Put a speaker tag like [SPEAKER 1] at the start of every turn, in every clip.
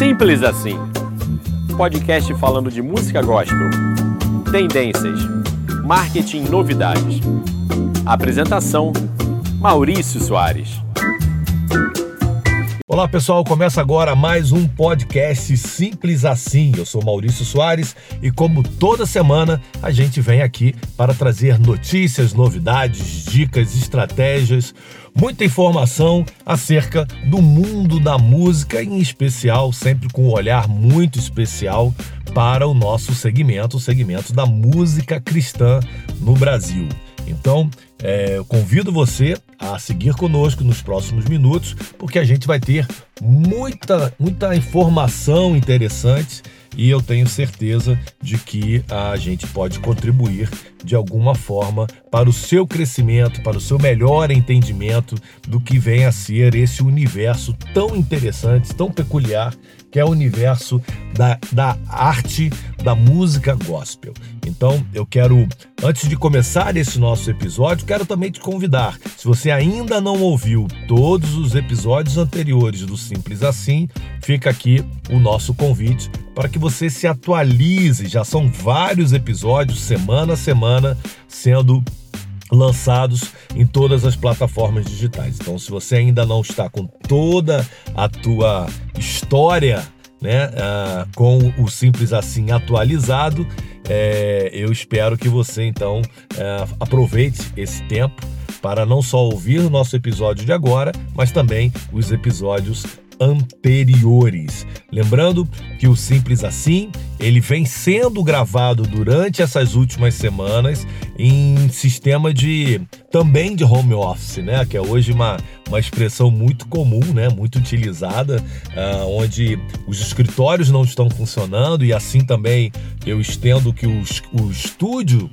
[SPEAKER 1] Simples assim. Podcast falando de música gospel, tendências, marketing novidades. Apresentação: Maurício Soares.
[SPEAKER 2] Olá pessoal, começa agora mais um podcast Simples Assim. Eu sou Maurício Soares e, como toda semana, a gente vem aqui para trazer notícias, novidades, dicas, estratégias, muita informação acerca do mundo da música, em especial, sempre com um olhar muito especial para o nosso segmento, o segmento da música cristã no Brasil. Então, é, convido você a seguir conosco nos próximos minutos, porque a gente vai ter muita, muita informação interessante e eu tenho certeza de que a gente pode contribuir de alguma forma para o seu crescimento, para o seu melhor entendimento do que vem a ser esse universo tão interessante, tão peculiar, que é o universo da, da arte, da música gospel. Então, eu quero, antes de começar esse nosso episódio, quero também te convidar. Se você ainda não ouviu todos os episódios anteriores do Simples Assim, fica aqui o nosso convite para que você se atualize. Já são vários episódios, semana a semana, sendo lançados em todas as plataformas digitais. Então, se você ainda não está com toda a tua história, né, uh, com o Simples Assim atualizado, é, eu espero que você então é, aproveite esse tempo para não só ouvir o nosso episódio de agora, mas também os episódios anteriores. Lembrando que o Simples Assim, ele vem sendo gravado durante essas últimas semanas em sistema de também de home office, né? Que é hoje uma, uma expressão muito comum, né? Muito utilizada, uh, onde os escritórios não estão funcionando e assim também eu estendo que os, o estúdio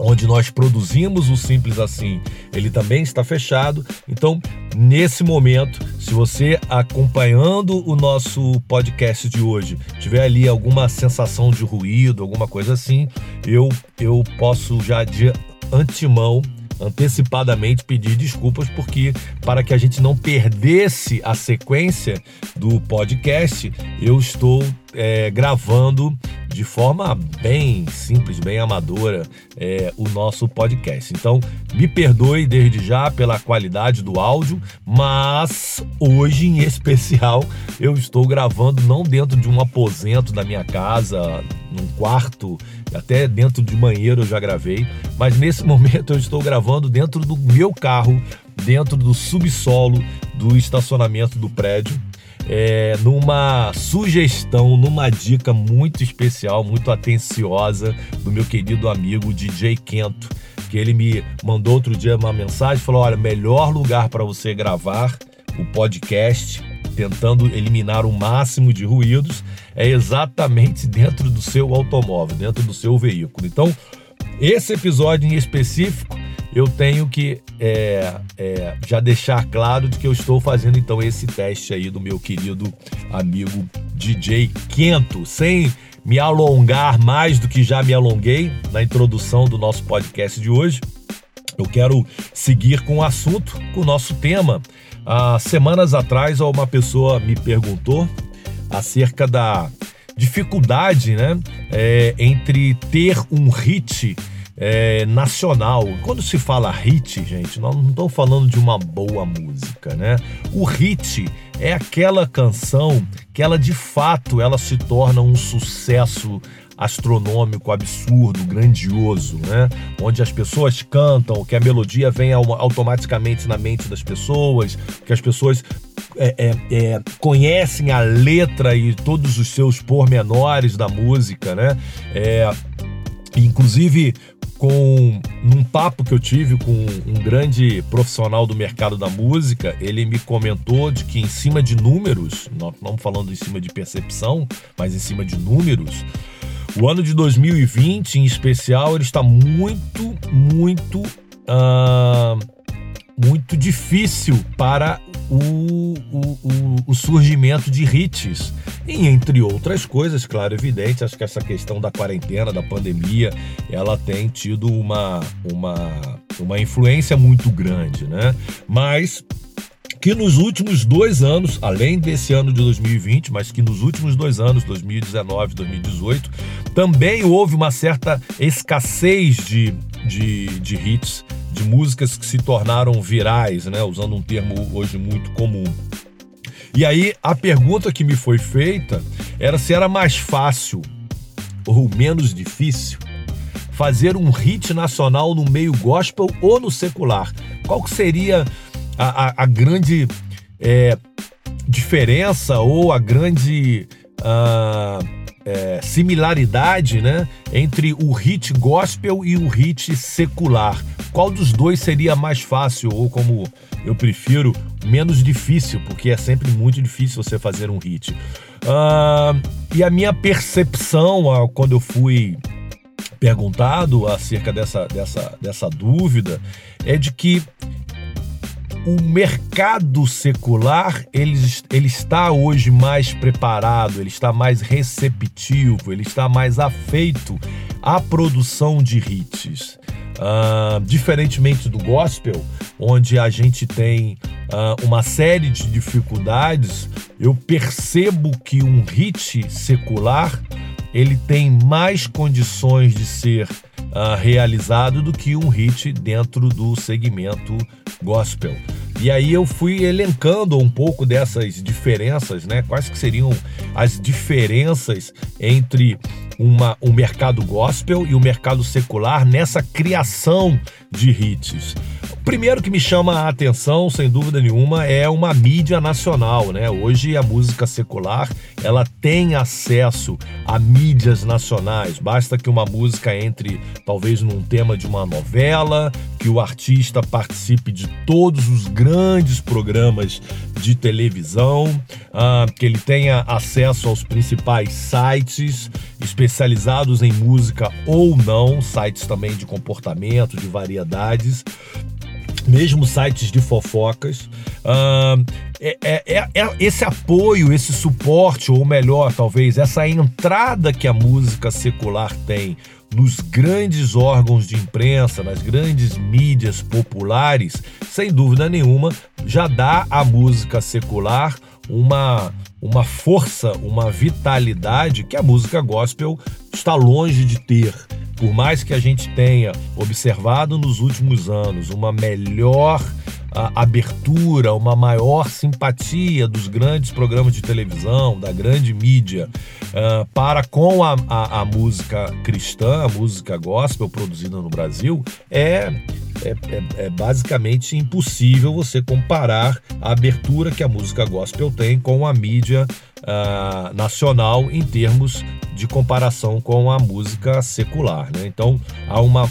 [SPEAKER 2] onde nós produzimos o Simples Assim, ele também está fechado. Então, nesse momento, se você acompanhando o nosso podcast de hoje tiver ali alguma sensação de ruído, alguma coisa assim, eu, eu posso já de antemão antecipadamente pedir desculpas porque para que a gente não perdesse a sequência do podcast, eu estou é, gravando de forma bem simples, bem amadora, é, o nosso podcast. Então, me perdoe desde já pela qualidade do áudio, mas hoje em especial eu estou gravando não dentro de um aposento da minha casa, num quarto, até dentro de banheiro eu já gravei, mas nesse momento eu estou gravando dentro do meu carro, dentro do subsolo do estacionamento do prédio é, numa sugestão, numa dica muito especial, muito atenciosa do meu querido amigo DJ Kento, que ele me mandou outro dia uma mensagem, falou: "Olha, melhor lugar para você gravar o podcast, tentando eliminar o máximo de ruídos, é exatamente dentro do seu automóvel, dentro do seu veículo". Então, esse episódio em específico eu tenho que é, é, já deixar claro de que eu estou fazendo então esse teste aí do meu querido amigo DJ Quento, sem me alongar mais do que já me alonguei na introdução do nosso podcast de hoje. Eu quero seguir com o assunto, com o nosso tema. Há semanas atrás, uma pessoa me perguntou acerca da dificuldade né, é, entre ter um hit é, nacional. Quando se fala hit, gente, nós não estamos falando de uma boa música, né? O hit é aquela canção que ela de fato ela se torna um sucesso astronômico, absurdo, grandioso, né? Onde as pessoas cantam, que a melodia vem automaticamente na mente das pessoas, que as pessoas é, é, é, conhecem a letra e todos os seus pormenores da música, né? É, inclusive com num papo que eu tive com um grande profissional do mercado da música, ele me comentou de que em cima de números, não estamos falando em cima de percepção, mas em cima de números, o ano de 2020 em especial ele está muito, muito uh, muito difícil para o, o, o, o, surgimento de hits. E entre outras coisas, claro, evidente, acho que essa questão da quarentena, da pandemia, ela tem tido uma, uma, uma influência muito grande, né? Mas que nos últimos dois anos, além desse ano de 2020, mas que nos últimos dois anos, 2019 2018, também houve uma certa escassez de, de, de hits, de músicas que se tornaram virais, né? usando um termo hoje muito comum. E aí a pergunta que me foi feita era se era mais fácil ou menos difícil fazer um hit nacional no meio gospel ou no secular. Qual que seria a, a, a grande é, diferença ou a grande uh, é, similaridade né, entre o hit gospel e o hit secular? Qual dos dois seria mais fácil ou, como eu prefiro, menos difícil? Porque é sempre muito difícil você fazer um hit. Uh, e a minha percepção uh, quando eu fui perguntado acerca dessa, dessa, dessa dúvida é de que o mercado secular ele, ele está hoje mais preparado, ele está mais receptivo, ele está mais afeito à produção de hits. Uh, diferentemente do gospel, onde a gente tem uh, uma série de dificuldades, eu percebo que um hit secular ele tem mais condições de ser uh, realizado do que um hit dentro do segmento gospel. E aí eu fui elencando um pouco dessas diferenças, né? Quais que seriam as diferenças entre uma, o mercado gospel e o mercado secular nessa criação de hits. Primeiro que me chama a atenção, sem dúvida nenhuma, é uma mídia nacional, né? Hoje a música secular, ela tem acesso a mídias nacionais. Basta que uma música entre talvez num tema de uma novela, que o artista participe de todos os grandes programas de televisão, uh, que ele tenha acesso aos principais sites especializados em música ou não, sites também de comportamento, de variedades mesmo sites de fofocas. Uh, é, é, é, esse apoio, esse suporte, ou melhor, talvez, essa entrada que a música secular tem nos grandes órgãos de imprensa, nas grandes mídias populares, sem dúvida nenhuma, já dá à música secular uma, uma força, uma vitalidade que a música gospel está longe de ter. Por mais que a gente tenha observado nos últimos anos uma melhor a abertura, uma maior simpatia dos grandes programas de televisão, da grande mídia, uh, para com a, a, a, música cristã, a música gospel produzida no Brasil, é, é, é, é basicamente impossível você comparar a abertura que a música gospel tem com a mídia uh, nacional em termos de comparação com a música secular. Né? Então há uma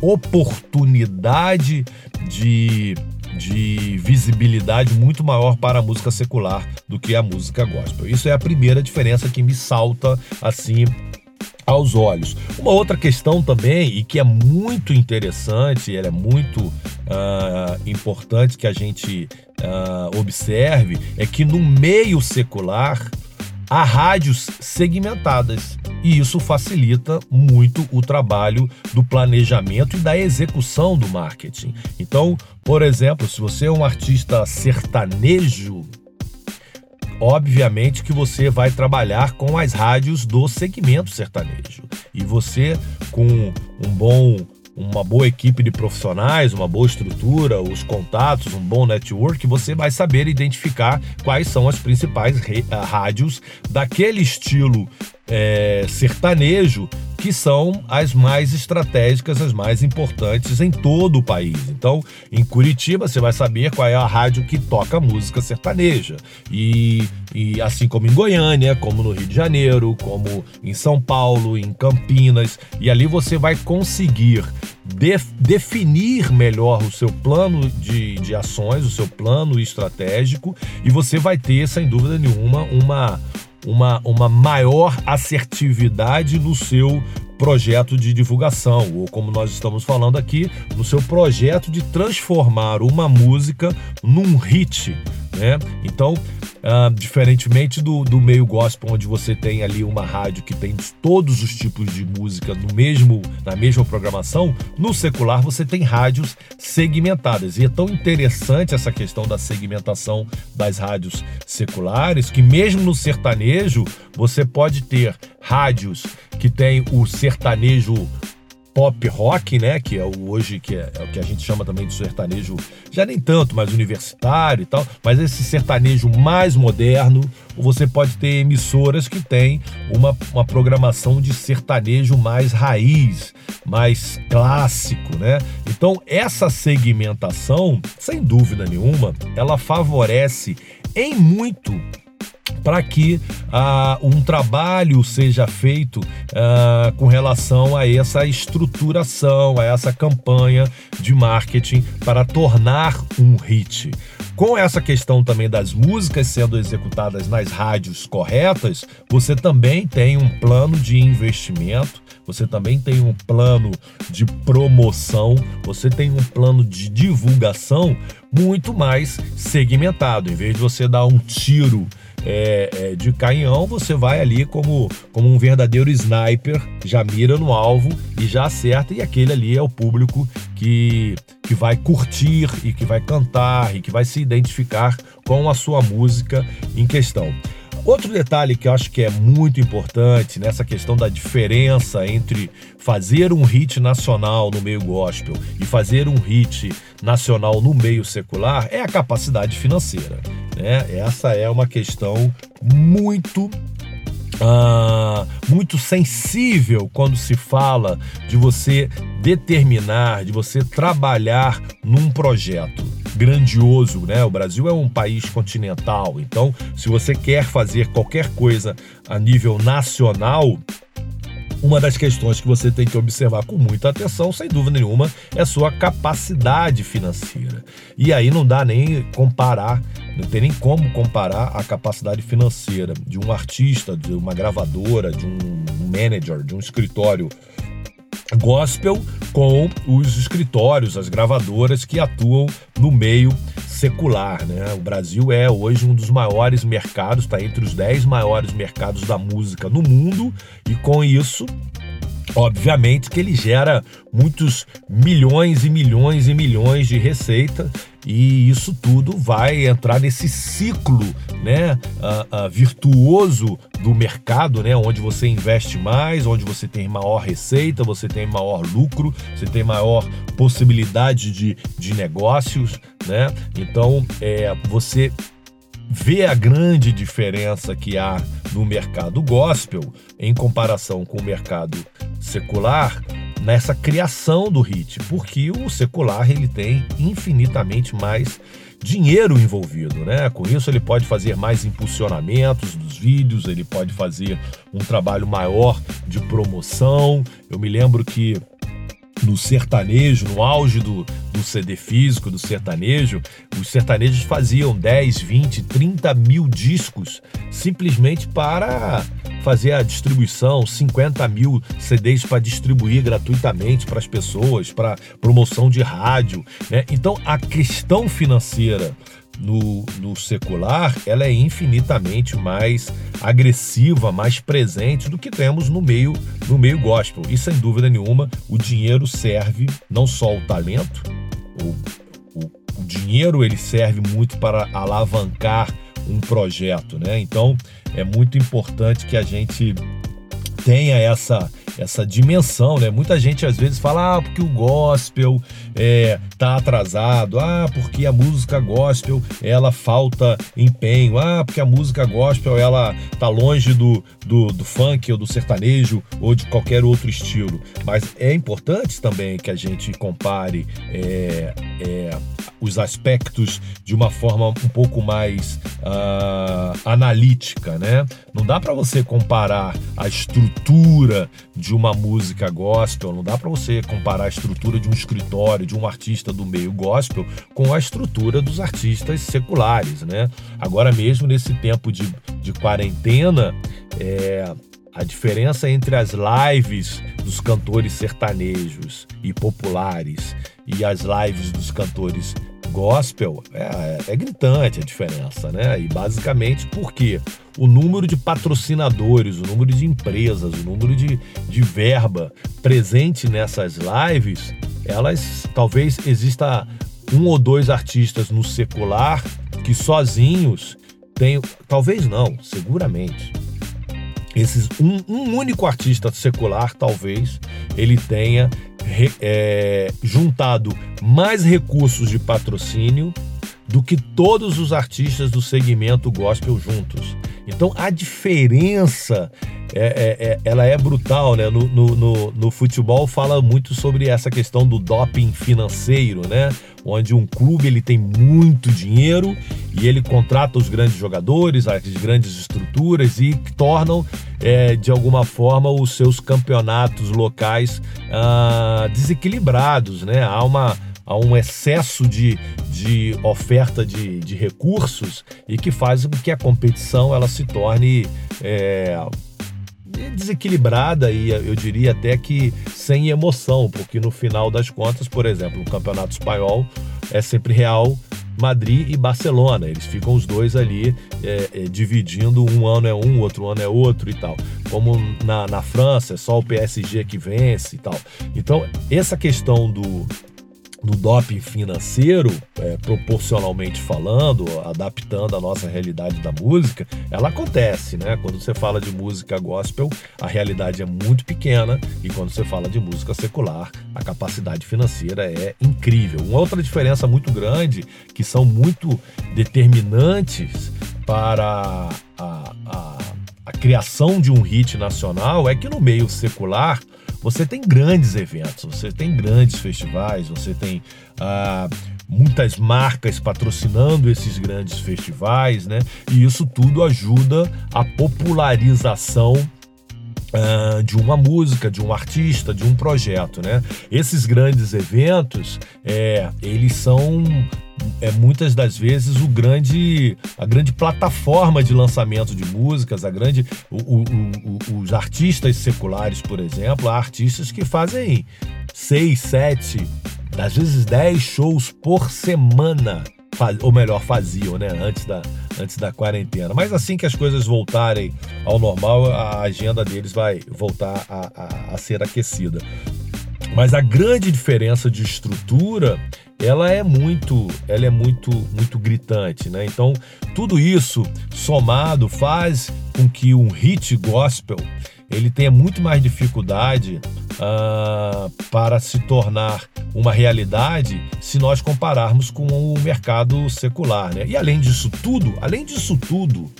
[SPEAKER 2] oportunidade de de visibilidade muito maior para a música secular do que a música gospel. Isso é a primeira diferença que me salta assim aos olhos. Uma outra questão também, e que é muito interessante, ela é muito uh, importante que a gente uh, observe, é que no meio secular há rádios segmentadas. E isso facilita muito o trabalho do planejamento e da execução do marketing. Então, por exemplo, se você é um artista sertanejo, obviamente que você vai trabalhar com as rádios do segmento sertanejo. E você, com um bom uma boa equipe de profissionais, uma boa estrutura, os contatos, um bom network, você vai saber identificar quais são as principais rádios daquele estilo é, sertanejo que são as mais estratégicas, as mais importantes em todo o país. Então, em Curitiba, você vai saber qual é a rádio que toca música sertaneja. E, e assim como em Goiânia, como no Rio de Janeiro, como em São Paulo, em Campinas, e ali você vai conseguir def, definir melhor o seu plano de, de ações, o seu plano estratégico, e você vai ter, sem dúvida nenhuma, uma uma, uma maior assertividade no seu projeto de divulgação, ou como nós estamos falando aqui, no seu projeto de transformar uma música num hit, né? Então, Uh, diferentemente do, do meio gospel, onde você tem ali uma rádio que tem todos os tipos de música no mesmo, na mesma programação, no secular você tem rádios segmentadas. E é tão interessante essa questão da segmentação das rádios seculares que mesmo no sertanejo você pode ter rádios que tem o sertanejo pop rock, né, que é o hoje que é, é, o que a gente chama também de sertanejo, já nem tanto, mas universitário e tal, mas esse sertanejo mais moderno, você pode ter emissoras que têm uma, uma programação de sertanejo mais raiz, mais clássico, né? Então, essa segmentação, sem dúvida nenhuma, ela favorece em muito para que ah, um trabalho seja feito ah, com relação a essa estruturação, a essa campanha de marketing para tornar um hit. Com essa questão também das músicas sendo executadas nas rádios corretas, você também tem um plano de investimento, você também tem um plano de promoção, você tem um plano de divulgação muito mais segmentado. Em vez de você dar um tiro é, é, de canhão, você vai ali como, como um verdadeiro sniper, já mira no alvo e já acerta, e aquele ali é o público que, que vai curtir e que vai cantar e que vai se identificar com a sua música em questão. Outro detalhe que eu acho que é muito importante nessa questão da diferença entre fazer um hit nacional no meio gospel e fazer um hit nacional no meio secular é a capacidade financeira. Né? Essa é uma questão muito Uh, muito sensível quando se fala de você determinar, de você trabalhar num projeto grandioso, né? O Brasil é um país continental, então se você quer fazer qualquer coisa a nível nacional, uma das questões que você tem que observar com muita atenção, sem dúvida nenhuma, é sua capacidade financeira. E aí não dá nem comparar, não tem nem como comparar a capacidade financeira de um artista, de uma gravadora, de um manager, de um escritório gospel com os escritórios, as gravadoras que atuam no meio secular. Né? O Brasil é hoje um dos maiores mercados, está entre os 10 maiores mercados da música no mundo, e com isso Obviamente que ele gera muitos milhões e milhões e milhões de receita e isso tudo vai entrar nesse ciclo né, uh, uh, virtuoso do mercado, né, onde você investe mais, onde você tem maior receita, você tem maior lucro, você tem maior possibilidade de, de negócios. Né? Então, é, você vê a grande diferença que há no mercado gospel em comparação com o mercado secular nessa criação do hit, porque o secular ele tem infinitamente mais dinheiro envolvido, né? Com isso ele pode fazer mais impulsionamentos dos vídeos, ele pode fazer um trabalho maior de promoção. Eu me lembro que no sertanejo, no auge do, do CD físico, do sertanejo, os sertanejos faziam 10, 20, 30 mil discos simplesmente para fazer a distribuição, 50 mil CDs para distribuir gratuitamente para as pessoas, para promoção de rádio. Né? Então a questão financeira no, no secular, ela é infinitamente mais agressiva, mais presente do que temos no meio no meio gospel. E sem dúvida nenhuma, o dinheiro serve não só o talento, o, o, o dinheiro ele serve muito para alavancar um projeto, né? Então é muito importante que a gente tenha essa essa dimensão, né? Muita gente às vezes fala, ah, porque o gospel é, tá atrasado, ah, porque a música gospel ela falta empenho, ah, porque a música gospel ela tá longe do, do, do funk ou do sertanejo ou de qualquer outro estilo. Mas é importante também que a gente compare é, é, os aspectos de uma forma um pouco mais uh, analítica, né? Não dá para você comparar a estrutura de uma música gospel, não dá para você comparar a estrutura de um escritório, de um artista do meio gospel com a estrutura dos artistas seculares, né? Agora mesmo nesse tempo de, de quarentena, é, a diferença entre as lives dos cantores sertanejos e populares e as lives dos cantores gospel é, é, gritante a diferença, né? E basicamente porque o número de patrocinadores, o número de empresas, o número de, de verba presente nessas lives, elas talvez exista um ou dois artistas no secular que sozinhos tenham, talvez não, seguramente. Esses um, um único artista secular, talvez ele tenha é, juntado mais recursos de patrocínio do que todos os artistas do segmento gospel juntos. Então a diferença é, é, é, ela é brutal, né? No, no, no, no, futebol fala muito sobre essa questão do doping financeiro, né? Onde um clube ele tem muito dinheiro e ele contrata os grandes jogadores, as grandes estruturas e tornam é, de alguma forma os seus campeonatos locais ah, desequilibrados, né? Há uma há um excesso de, de oferta de, de recursos e que faz com que a competição ela se torne é, desequilibrada e eu diria até que sem emoção, porque no final das contas, por exemplo, o campeonato espanhol é sempre Real Madrid e Barcelona. Eles ficam os dois ali é, é, dividindo, um ano é um, outro ano é outro e tal. Como na, na França, é só o PSG que vence e tal. Então, essa questão do, do doping financeiro, é, proporcionalmente falando, adaptando a nossa realidade da música, ela acontece, né? Quando você fala de música gospel, a realidade é muito pequena e quando você fala de música secular, a capacidade financeira é incrível. Uma outra diferença muito grande, que são muito determinantes para a, a, a criação de um hit nacional, é que no meio secular você tem grandes eventos, você tem grandes festivais, você tem ah, muitas marcas patrocinando esses grandes festivais, né? E isso tudo ajuda a popularização Uh, de uma música, de um artista, de um projeto, né? Esses grandes eventos, é, eles são é muitas das vezes o grande a grande plataforma de lançamento de músicas, a grande o, o, o, os artistas seculares, por exemplo, há artistas que fazem seis, sete, às vezes dez shows por semana, ou melhor, faziam, né, antes da antes da quarentena. Mas assim que as coisas voltarem ao normal, a agenda deles vai voltar a, a, a ser aquecida. Mas a grande diferença de estrutura ela é muito, ela é muito, muito gritante, né? Então tudo isso somado faz com que um hit gospel ele tenha muito mais dificuldade uh, para se tornar uma realidade se nós compararmos com o mercado secular, né? E além disso tudo, além disso tudo,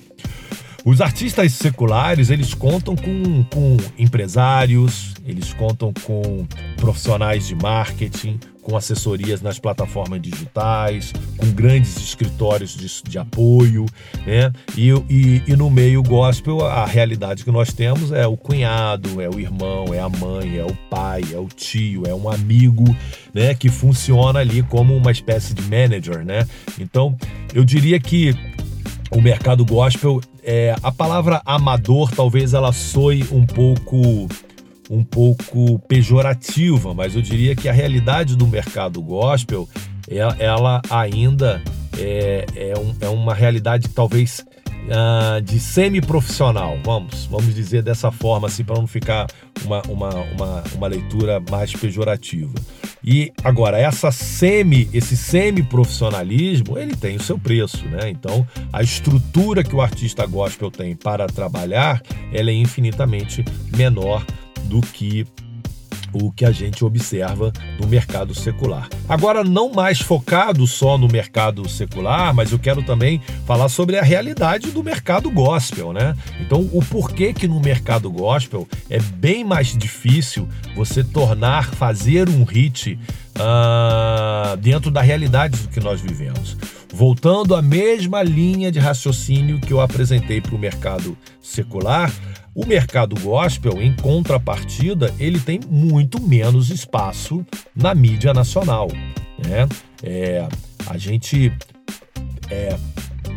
[SPEAKER 2] os artistas seculares, eles contam com, com empresários, eles contam com profissionais de marketing, com assessorias nas plataformas digitais, com grandes escritórios de, de apoio, né? E, e, e, no meio gospel, a realidade que nós temos é o cunhado, é o irmão, é a mãe, é o pai, é o tio, é um amigo, né? Que funciona ali como uma espécie de manager, né? Então, eu diria que o mercado gospel, é, a palavra amador talvez ela soe um pouco um pouco pejorativa, mas eu diria que a realidade do mercado gospel ela ainda é, é, um, é uma realidade talvez uh, de semi-profissional, vamos, vamos dizer dessa forma, assim, para não ficar uma, uma, uma, uma leitura mais pejorativa. E agora, essa semi, esse semi-profissionalismo, ele tem o seu preço, né? Então, a estrutura que o artista gospel tem para trabalhar, ela é infinitamente menor do que o que a gente observa no mercado secular. Agora, não mais focado só no mercado secular, mas eu quero também falar sobre a realidade do mercado gospel, né? Então, o porquê que no mercado gospel é bem mais difícil você tornar, fazer um hit uh, dentro da realidade do que nós vivemos. Voltando à mesma linha de raciocínio que eu apresentei para o mercado secular, o mercado gospel, em contrapartida, ele tem muito menos espaço na mídia nacional. Né? É, a gente, é,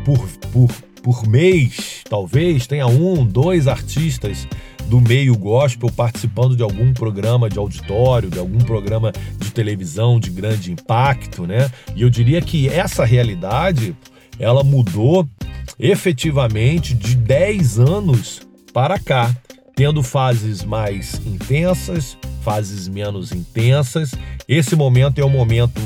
[SPEAKER 2] por, por, por mês, talvez, tenha um, dois artistas do meio gospel participando de algum programa de auditório, de algum programa de televisão de grande impacto, né? E eu diria que essa realidade ela mudou efetivamente de 10 anos para cá, tendo fases mais intensas, fases menos intensas. Esse momento é um momento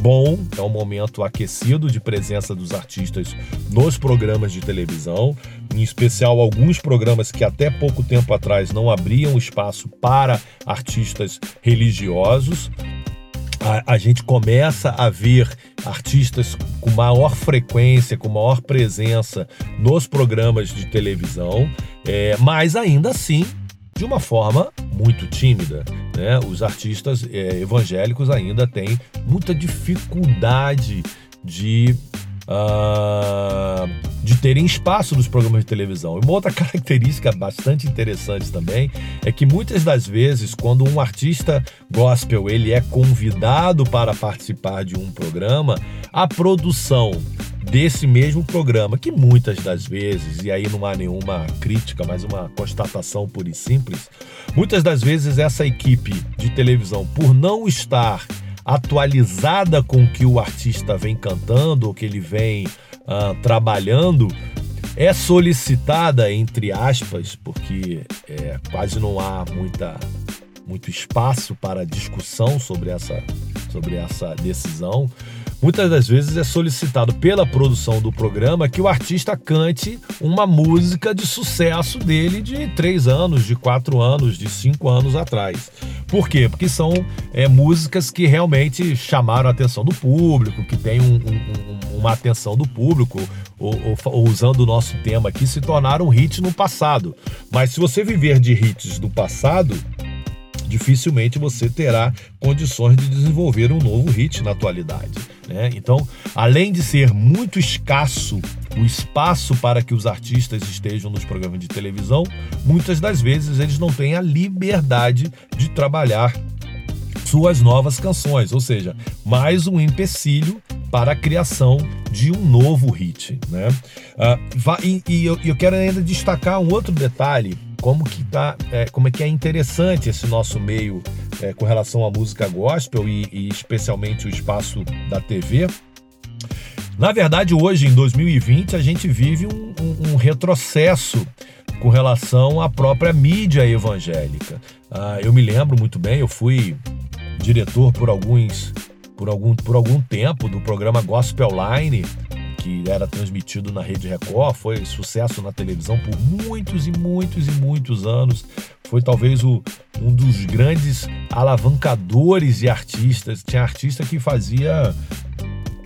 [SPEAKER 2] bom, é um momento aquecido de presença dos artistas nos programas de televisão, em especial alguns programas que até pouco tempo atrás não abriam espaço para artistas religiosos. A, a, gente começa a ver artistas com maior frequência, com maior presença nos programas de televisão, é, mas ainda assim de uma forma muito tímida. Né? Os artistas é, evangélicos ainda têm muita dificuldade de uh, de terem espaço nos programas de televisão. Uma outra característica bastante interessante também é que muitas das vezes, quando um artista gospel ele é convidado para participar de um programa, a produção desse mesmo programa, que muitas das vezes, e aí não há nenhuma crítica, mas uma constatação pura e simples, muitas das vezes essa equipe de televisão, por não estar atualizada com o que o artista vem cantando, ou que ele vem uh, trabalhando, é solicitada, entre aspas, porque é, quase não há muita, muito espaço para discussão sobre essa, sobre essa decisão muitas das vezes é solicitado pela produção do programa que o artista cante uma música de sucesso dele de três anos, de quatro anos, de cinco anos atrás. Por quê? Porque são é, músicas que realmente chamaram a atenção do público, que tem um, um, uma atenção do público, ou, ou, ou, usando o nosso tema aqui, se tornaram um hit no passado. Mas se você viver de hits do passado, dificilmente você terá condições de desenvolver um novo hit na atualidade. Né? Então, além de ser muito escasso o espaço para que os artistas estejam nos programas de televisão, muitas das vezes eles não têm a liberdade de trabalhar suas novas canções, ou seja, mais um empecilho para a criação de um novo hit. Né? Uh, e, eu, eu quero ainda destacar um outro detalhe como que tá, é, como é que é interessante esse nosso meio é, com relação à música gospel e, e, especialmente o espaço da TV. Na verdade, hoje em 2020 a gente vive um, um, um retrocesso com relação à própria mídia evangélica. Ah, eu me lembro muito bem, eu fui diretor por alguns por algum, por algum tempo do programa Gospel Line que era transmitido na Rede Record, foi sucesso na televisão por muitos e muitos e muitos anos. Foi talvez o, um dos grandes alavancadores de artistas. Tinha artista que fazia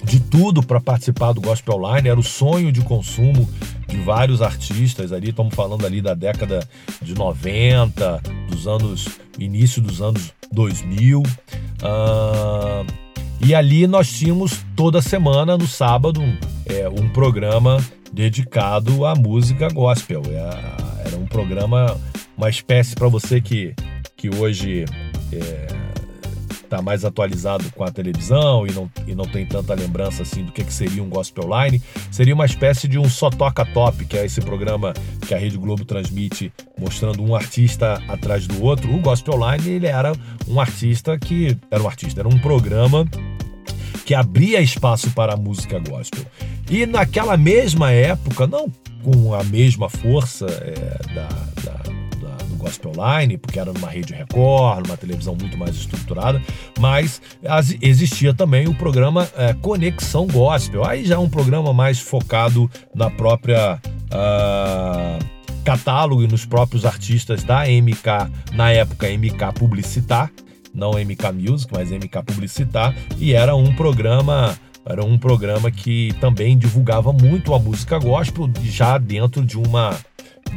[SPEAKER 2] de tudo para participar do Gospel Line, era o sonho de consumo de vários artistas ali, estamos falando ali da década de 90, dos anos início dos anos 2000. Uh, e ali nós tínhamos toda semana, no sábado, é, um programa dedicado à música gospel. É, era um programa, uma espécie para você que, que hoje está mais atualizado com a televisão e não, e não tem tanta lembrança assim do que, que seria um gospel line, seria uma espécie de um só toca top, que é esse programa que a Rede Globo transmite mostrando um artista atrás do outro. O gospel line ele era um artista que era um artista, era um programa que abria espaço para a música gospel. E naquela mesma época, não com a mesma força é, da, da, Gospel Line, porque era numa rede Record, numa televisão muito mais estruturada, mas as, existia também o programa é, Conexão Gospel. Aí já é um programa mais focado na própria. Uh, catálogo e nos próprios artistas da MK, na época MK Publicitar, não MK Music, mas MK Publicitar, e era um programa era um programa que também divulgava muito a música gospel já dentro de uma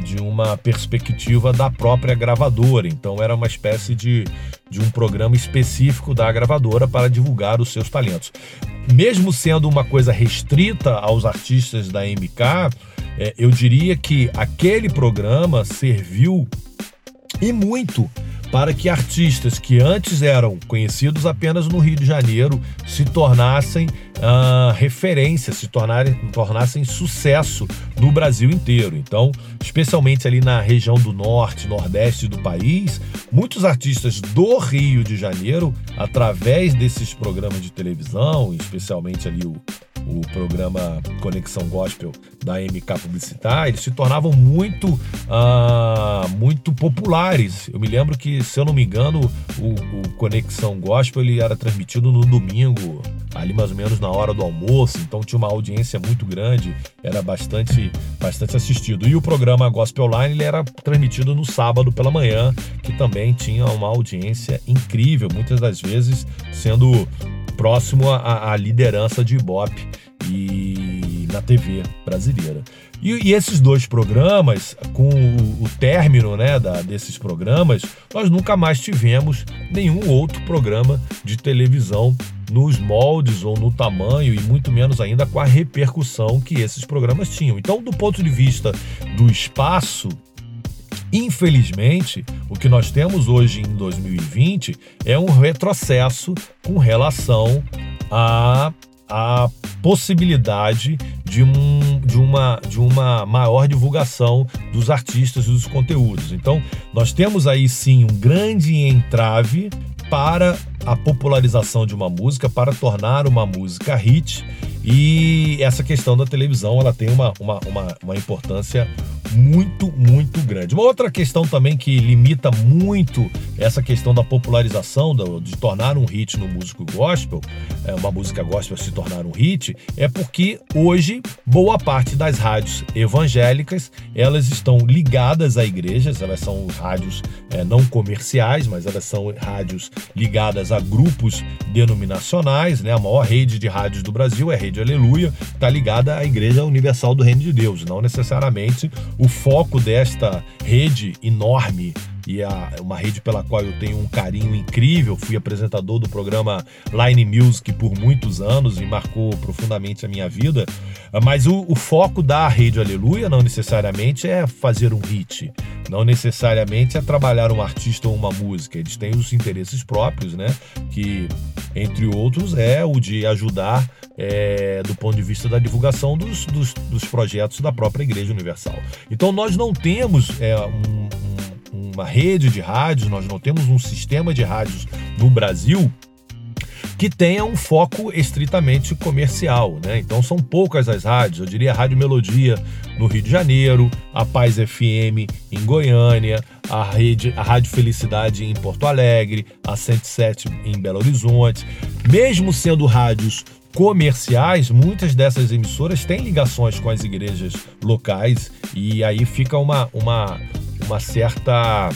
[SPEAKER 2] de uma perspectiva da própria gravadora. Então era uma espécie de, de um programa específico da gravadora para divulgar os seus talentos. Mesmo sendo uma coisa restrita aos artistas da MK, é, eu diria que aquele programa serviu e muito para que artistas que antes eram conhecidos apenas no Rio de Janeiro se tornassem uh, referência, se tornarem, tornassem sucesso no Brasil inteiro. Então, especialmente ali na região do norte, nordeste do país, muitos artistas do Rio de Janeiro, através desses programas de televisão, especialmente ali o o programa Conexão Gospel da MK Publicitar, eles se tornavam muito, uh, muito populares. Eu me lembro que, se eu não me engano, o, o, Conexão Gospel ele era transmitido no domingo, ali mais ou menos na hora do almoço, então tinha uma audiência muito grande, era bastante, bastante assistido. E o programa Gospel Online ele era transmitido no sábado pela manhã, que também tinha uma audiência incrível, muitas das vezes sendo próximo à, à liderança de Ibope e na TV brasileira. E, e, esses dois programas, com o, o término né, da, desses programas, nós nunca mais tivemos nenhum outro programa de televisão nos moldes ou no tamanho e muito menos ainda com a repercussão que esses programas tinham. Então, do ponto de vista do espaço, Infelizmente, o que nós temos hoje em 2020 é um retrocesso com relação a a possibilidade de, um, de, uma, de uma maior divulgação dos artistas e dos conteúdos. Então, nós temos aí sim um grande entrave para a popularização de uma música, para tornar uma música hit. E essa questão da televisão ela tem uma, uma, uma, uma importância muito, muito grande. Uma outra questão também que limita muito essa questão da popularização, de tornar um hit no músico gospel, é, uma música gospel se tornar um hit, é porque hoje boa parte das rádios evangélicas elas estão ligadas a igrejas, elas são rádios é, não comerciais, mas elas são rádios ligadas a grupos denominacionais, né? A maior rede de rádios do Brasil é a Rede Aleluia, está ligada à Igreja Universal do Reino de Deus, não necessariamente o foco desta rede enorme e é uma rede pela qual eu tenho um carinho incrível. Fui apresentador do programa Line Music por muitos anos e marcou profundamente a minha vida. Mas o, o foco da Rede Aleluia não necessariamente é fazer um hit, não necessariamente é trabalhar um artista ou uma música. Eles têm os interesses próprios, né? Que, entre outros, é o de ajudar é, do ponto de vista da divulgação dos, dos, dos, projetos da própria Igreja Universal. Então, nós não temos é, um, uma rede de rádios, nós não temos um sistema de rádios no Brasil que tenha um foco estritamente comercial, né? Então são poucas as rádios, eu diria a Rádio Melodia no Rio de Janeiro, a Paz FM em Goiânia, a, rede, a Rádio Felicidade em Porto Alegre, a 107 em Belo Horizonte. Mesmo sendo rádios comerciais, muitas dessas emissoras têm ligações com as igrejas locais e aí fica uma, uma, uma certa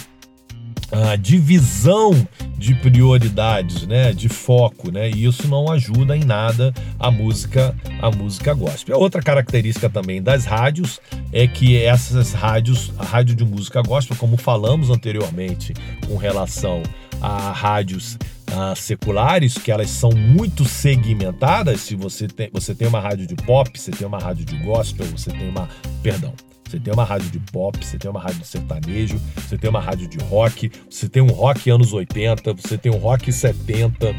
[SPEAKER 2] uh, divisão de prioridades, né, de foco, né, e isso não ajuda em nada a música, a música gospel. Outra característica também das rádios é que essas rádios, a rádio de música gospel, como falamos anteriormente, com relação a rádios uh, seculares, que elas são muito segmentadas. Se você tem, você tem uma rádio de pop, você tem uma rádio de gospel, você tem uma, perdão, você tem uma rádio de pop, você tem uma rádio de sertanejo, você tem uma rádio de rock, você tem um rock anos 80, você tem um rock 70,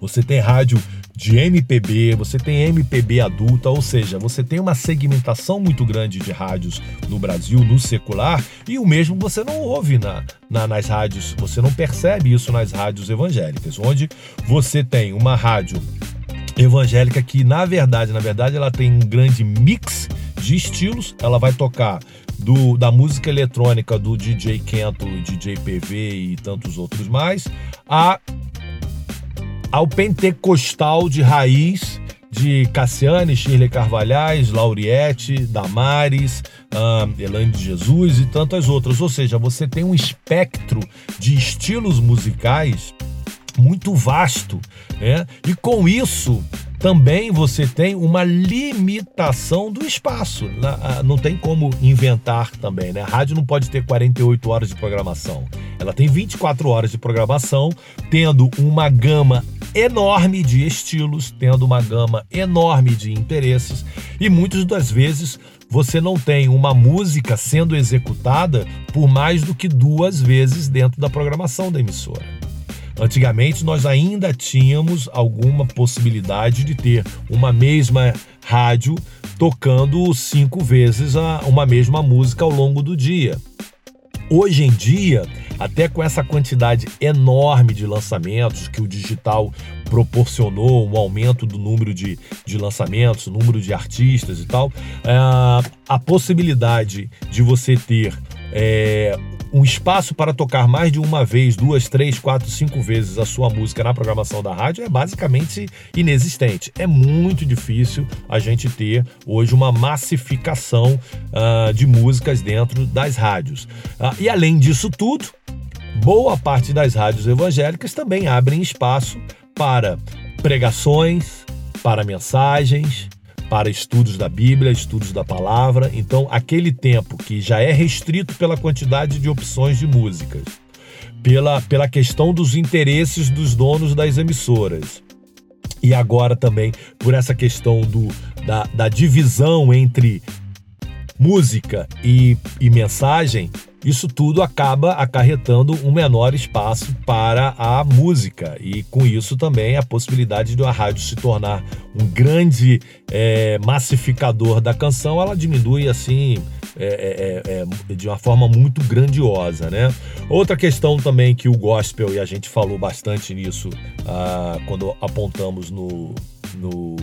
[SPEAKER 2] você tem rádio de MPB, você tem MPB adulta, ou seja, você tem uma segmentação muito grande de rádios no Brasil, no secular, e o mesmo você não ouve na, na, nas rádios, você não percebe isso nas rádios evangélicas, onde você tem uma rádio evangélica que, na verdade, na verdade, ela tem um grande mix de estilos. Ela vai tocar do, da música eletrônica do DJ Kento, DJ PV e tantos outros mais, a, ao pentecostal de raiz de Cassiane, Shirley Carvalhais, Lauriette, Damares, um, Elaine de Jesus e tantas outras. Ou seja, você tem um espectro de estilos musicais muito vasto, né? E com isso também você tem uma limitação do espaço. Não tem como inventar também, né? A rádio não pode ter 48 horas de programação. Ela tem 24 horas de programação, tendo uma gama enorme de estilos, tendo uma gama enorme de interesses e muitas das vezes você não tem uma música sendo executada por mais do que duas vezes dentro da programação da emissora. Antigamente nós ainda tínhamos alguma possibilidade de ter uma mesma rádio tocando cinco vezes uma mesma música ao longo do dia. Hoje em dia, até com essa quantidade enorme de lançamentos que o digital proporcionou, um aumento do número de, de lançamentos, número de artistas e tal, é, a possibilidade de você ter é, um espaço para tocar mais de uma vez, duas, três, quatro, cinco vezes a sua música na programação da rádio é basicamente inexistente. É muito difícil a gente ter hoje uma massificação uh, de músicas dentro das rádios. Uh, e além disso tudo, boa parte das rádios evangélicas também abrem espaço para pregações, para mensagens, para estudos da Bíblia, estudos da palavra. Então, aquele tempo que já é restrito pela quantidade de opções de músicas, pela, pela questão dos interesses dos donos das emissoras, e agora também por essa questão do, da, da divisão entre música e, e mensagem, isso tudo acaba acarretando um menor espaço para a música e com isso também a possibilidade de uma rádio se tornar um grande é, massificador da canção, ela diminui assim é, é, é, é de uma forma muito grandiosa, né? Outra questão também que o gospel e a gente falou bastante nisso ah, quando apontamos no, no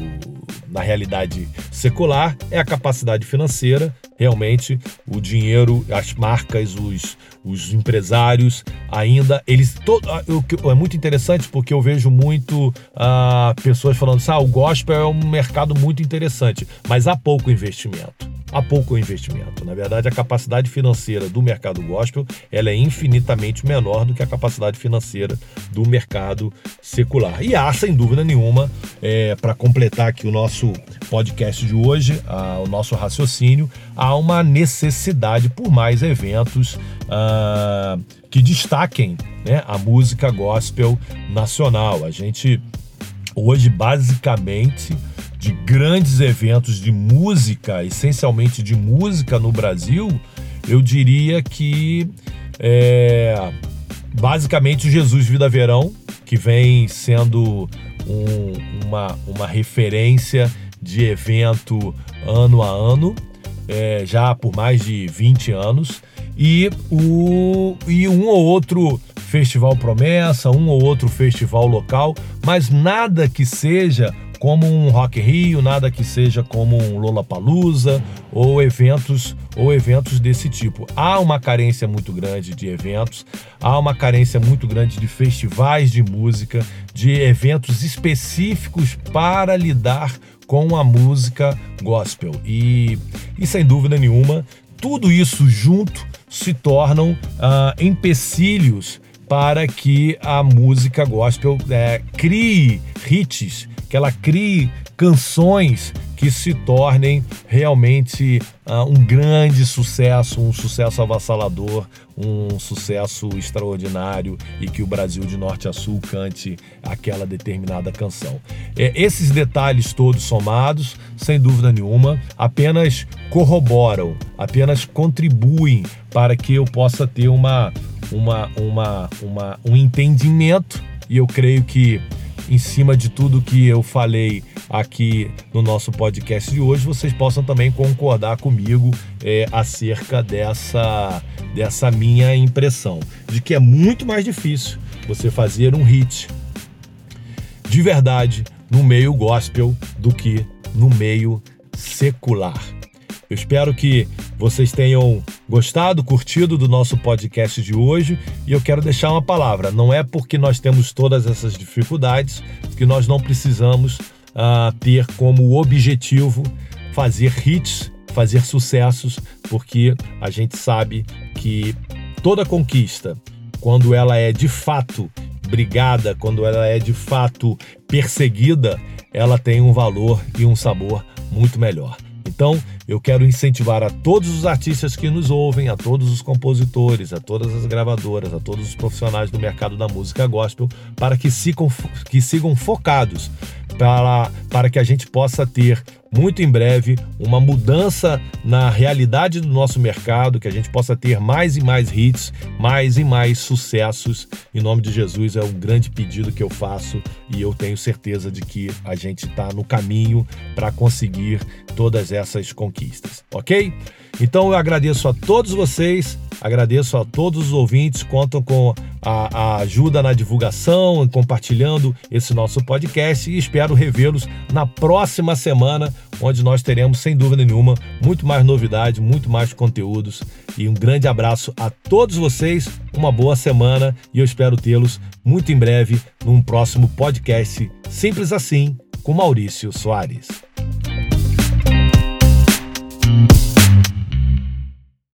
[SPEAKER 2] na realidade secular é a capacidade financeira. Realmente, o dinheiro, as marcas, os, os empresários ainda eles todo ah, é muito interessante porque eu vejo muito ah, pessoas falando assim, ah, o gospel é um mercado muito interessante, mas há pouco investimento há pouco investimento. Na verdade, a capacidade financeira do mercado gospel ela é infinitamente menor do que a capacidade financeira do mercado secular. E há, sem dúvida nenhuma, é, para completar aqui o nosso podcast de hoje, o nosso raciocínio, há uma necessidade por mais eventos ah, que destaquem né, a música gospel nacional. A gente hoje, basicamente, de grandes eventos de música, essencialmente de música no Brasil, eu diria que é, basicamente o Jesus Vida Verão, que vem sendo um, uma, uma referência de evento ano a ano, é, já por mais de 20 anos, e, o, e um ou outro festival promessa, um ou outro festival local, mas nada que seja como um Rock Rio, nada que seja como um Lollapalooza ou eventos ou eventos desse tipo. Há uma carência muito grande de eventos, há uma carência muito grande de festivais de música, de eventos específicos para lidar com a música gospel. E, e sem dúvida nenhuma, tudo isso junto se tornam uh, empecilhos para que a música gospel é, crie hits que ela crie canções que se tornem realmente uh, um grande sucesso, um sucesso avassalador, um sucesso extraordinário e que o Brasil de norte a sul cante aquela determinada canção. É, esses detalhes todos somados, sem dúvida nenhuma, apenas corroboram, apenas contribuem para que eu possa ter uma, uma, uma, uma um entendimento e eu creio que em cima de tudo que eu falei aqui no nosso podcast de hoje, vocês possam também concordar comigo é, acerca dessa, dessa minha impressão, de que é muito mais difícil você fazer um hit de verdade no meio gospel do que no meio secular. Eu espero que vocês tenham gostado, curtido do nosso podcast de hoje e eu quero deixar uma palavra. Não é porque nós temos todas essas dificuldades que nós não precisamos uh, ter como objetivo fazer hits, fazer sucessos, porque a gente sabe que toda conquista, quando ela é de fato brigada, quando ela é de fato perseguida, ela tem um valor e um sabor muito melhor. Então, eu quero incentivar a todos os artistas que nos ouvem, a todos os compositores, a todas as gravadoras, a todos os profissionais do mercado da música gospel, para que sigam, que sigam focados para, para que a gente possa ter muito em breve uma mudança na realidade do nosso mercado, que a gente possa ter mais e mais hits, mais e mais sucessos. Em nome de Jesus é um grande pedido que eu faço e eu tenho certeza de que a gente está no caminho para conseguir todas essas conquistas, ok? Então eu agradeço a todos vocês, agradeço a todos os ouvintes, contam com a, a ajuda na divulgação, compartilhando esse nosso podcast e espero revê-los na próxima semana, onde nós teremos, sem dúvida nenhuma, muito mais novidades, muito mais conteúdos. E um grande abraço a todos vocês, uma boa semana e eu espero tê-los muito em breve num próximo podcast Simples Assim com Maurício Soares.